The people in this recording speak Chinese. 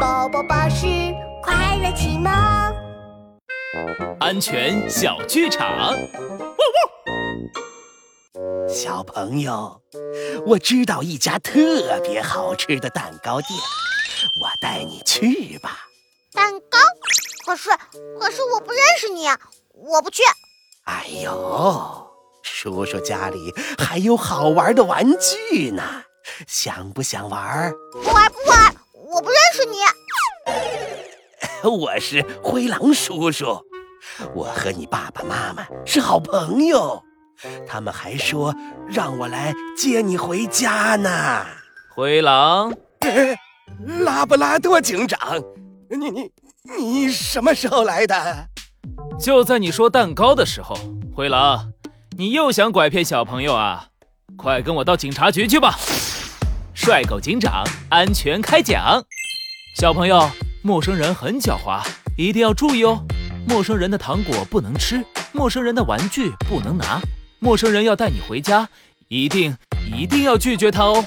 宝宝巴士快乐启蒙，安全小剧场。小朋友，我知道一家特别好吃的蛋糕店，我带你去吧。蛋糕？可是，可是我不认识你，我不去。哎呦，叔叔家里还有好玩的玩具呢，想不想玩？不玩不玩，我不认识你。我是灰狼叔叔，我和你爸爸妈妈是好朋友，他们还说让我来接你回家呢。灰狼，拉布拉多警长，你你你什么时候来的？就在你说蛋糕的时候。灰狼，你又想拐骗小朋友啊？快跟我到警察局去吧！帅狗警长，安全开讲。小朋友，陌生人很狡猾，一定要注意哦。陌生人的糖果不能吃，陌生人的玩具不能拿，陌生人要带你回家，一定一定要拒绝他哦。